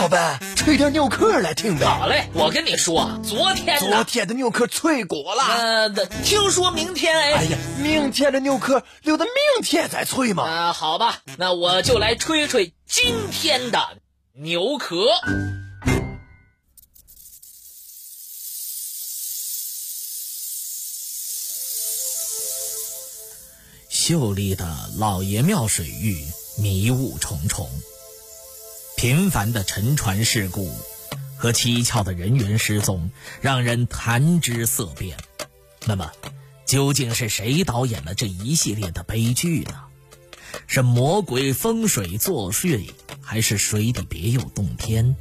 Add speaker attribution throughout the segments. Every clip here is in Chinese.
Speaker 1: 老板，吹点牛壳来听呗。
Speaker 2: 好嘞，我跟你说，昨天
Speaker 1: 昨天的牛壳脆骨了。
Speaker 2: 呃，听说明天哎。
Speaker 1: 哎呀，明天的牛壳留到明天再吹嘛。
Speaker 2: 啊，好吧，那我就来吹吹今天的牛壳。秀丽的老爷庙水域迷雾重重，频繁的沉船事故和蹊跷的人员失踪让人谈之色变。那么，究竟是谁导演了这一系列的悲剧呢？是魔鬼风水作祟，还是水底别有洞天？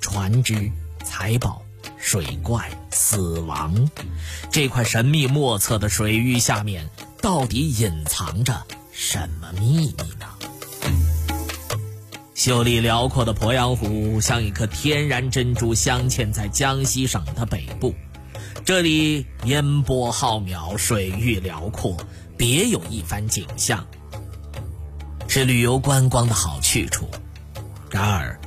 Speaker 2: 船只、财宝、水怪、死亡，这块神秘莫测的水域下面。到底隐藏着什么秘密呢？秀丽辽阔的鄱阳湖像一颗天然珍珠，镶嵌在江西省的北部。这里烟波浩渺，水域辽阔，别有一番景象，是旅游观光的好去处。然而，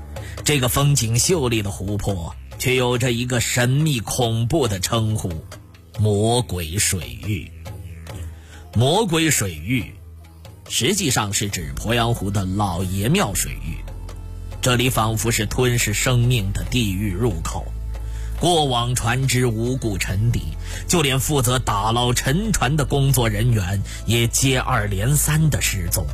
Speaker 2: 这个风景秀丽的湖泊却有着一个神秘恐怖的称呼——魔鬼水域。魔鬼水域，实际上是指鄱阳湖的老爷庙水域。这里仿佛是吞噬生命的地狱入口，过往船只无故沉底，就连负责打捞沉船的工作人员也接二连三的失踪。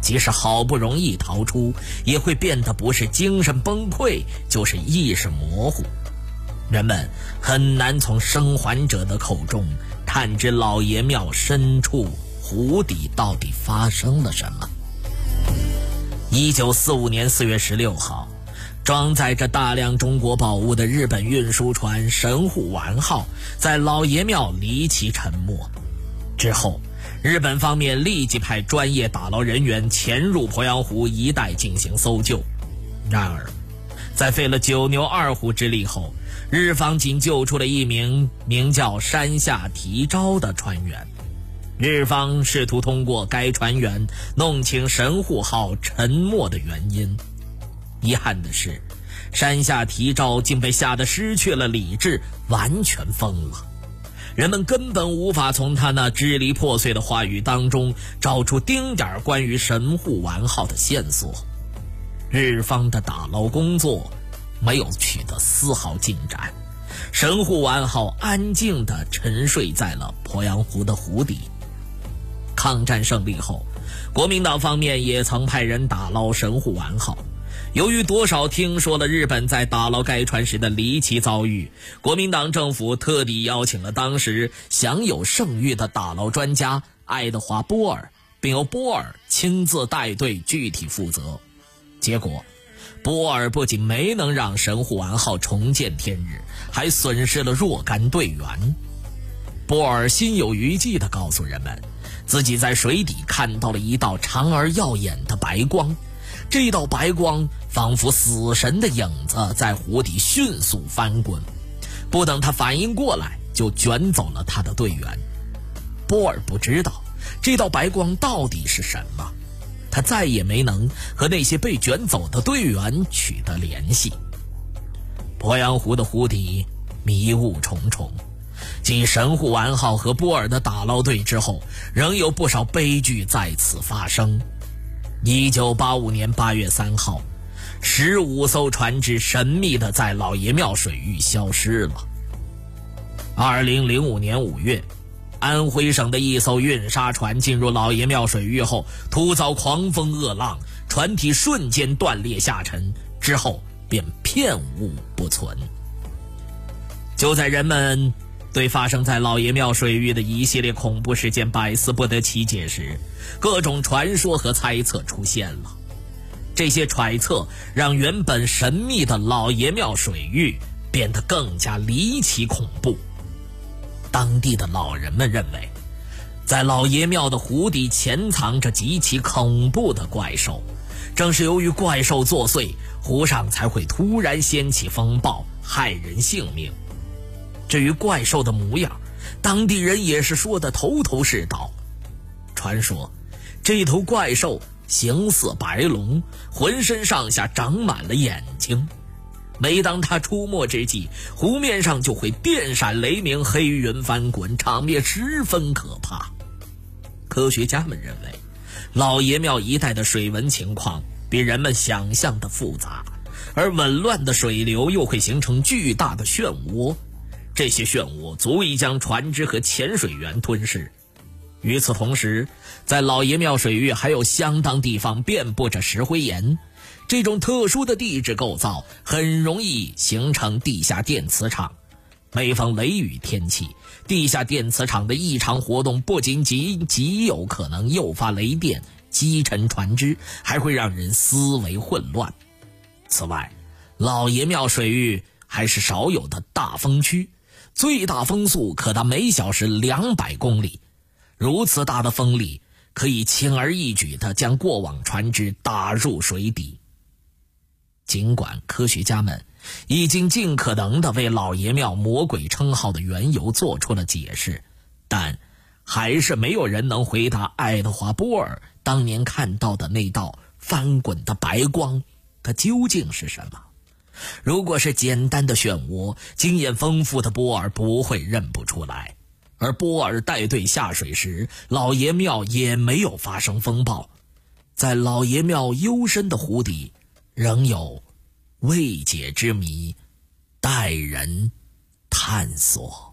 Speaker 2: 即使好不容易逃出，也会变得不是精神崩溃，就是意识模糊。人们很难从生还者的口中。探知老爷庙深处湖底到底发生了什么？一九四五年四月十六号，装载着大量中国宝物的日本运输船神户丸号在老爷庙离奇沉没。之后，日本方面立即派专业打捞人员潜入鄱阳湖一带进行搜救。然而，在费了九牛二虎之力后，日方仅救出了一名名叫山下提昭的船员。日方试图通过该船员弄清神户号沉没的原因。遗憾的是，山下提昭竟被吓得失去了理智，完全疯了。人们根本无法从他那支离破碎的话语当中找出丁点儿关于神户丸号的线索。日方的打捞工作没有取得丝毫进展，神户丸号安静地沉睡在了鄱阳湖的湖底。抗战胜利后，国民党方面也曾派人打捞神户丸号。由于多少听说了日本在打捞该船时的离奇遭遇，国民党政府特地邀请了当时享有盛誉的打捞专家爱德华·波尔，并由波尔亲自带队具体负责。结果，波尔不仅没能让神户丸号重见天日，还损失了若干队员。波尔心有余悸地告诉人们，自己在水底看到了一道长而耀眼的白光，这道白光仿佛死神的影子，在湖底迅速翻滚，不等他反应过来，就卷走了他的队员。波尔不知道这道白光到底是什么。他再也没能和那些被卷走的队员取得联系。鄱阳湖的湖底迷雾重重，继神户丸号和波尔的打捞队之后，仍有不少悲剧在此发生。一九八五年八月三号，十五艘船只神秘的在老爷庙水域消失了。二零零五年五月。安徽省的一艘运沙船进入老爷庙水域后，突遭狂风恶浪，船体瞬间断裂下沉，之后便片物不存。就在人们对发生在老爷庙水域的一系列恐怖事件百思不得其解时，各种传说和猜测出现了。这些揣测让原本神秘的老爷庙水域变得更加离奇恐怖。当地的老人们认为，在老爷庙的湖底潜藏着极其恐怖的怪兽，正是由于怪兽作祟，湖上才会突然掀起风暴，害人性命。至于怪兽的模样，当地人也是说的头头是道。传说，这头怪兽形似白龙，浑身上下长满了眼睛。每当它出没之际，湖面上就会电闪雷鸣、黑云翻滚，场面十分可怕。科学家们认为，老爷庙一带的水文情况比人们想象的复杂，而紊乱的水流又会形成巨大的漩涡，这些漩涡足以将船只和潜水员吞噬。与此同时，在老爷庙水域还有相当地方遍布着石灰岩。这种特殊的地质构造很容易形成地下电磁场。每逢雷雨天气，地下电磁场的异常活动不仅极极有可能诱发雷电击沉船只，还会让人思维混乱。此外，老爷庙水域还是少有的大风区，最大风速可达每小时两百公里。如此大的风力，可以轻而易举地将过往船只打入水底。尽管科学家们已经尽可能的为老爷庙魔鬼称号的缘由做出了解释，但还是没有人能回答爱德华·波尔当年看到的那道翻滚的白光，它究竟是什么？如果是简单的漩涡，经验丰富的波尔不会认不出来。而波尔带队下水时，老爷庙也没有发生风暴，在老爷庙幽深的湖底。仍有未解之谜待人探索。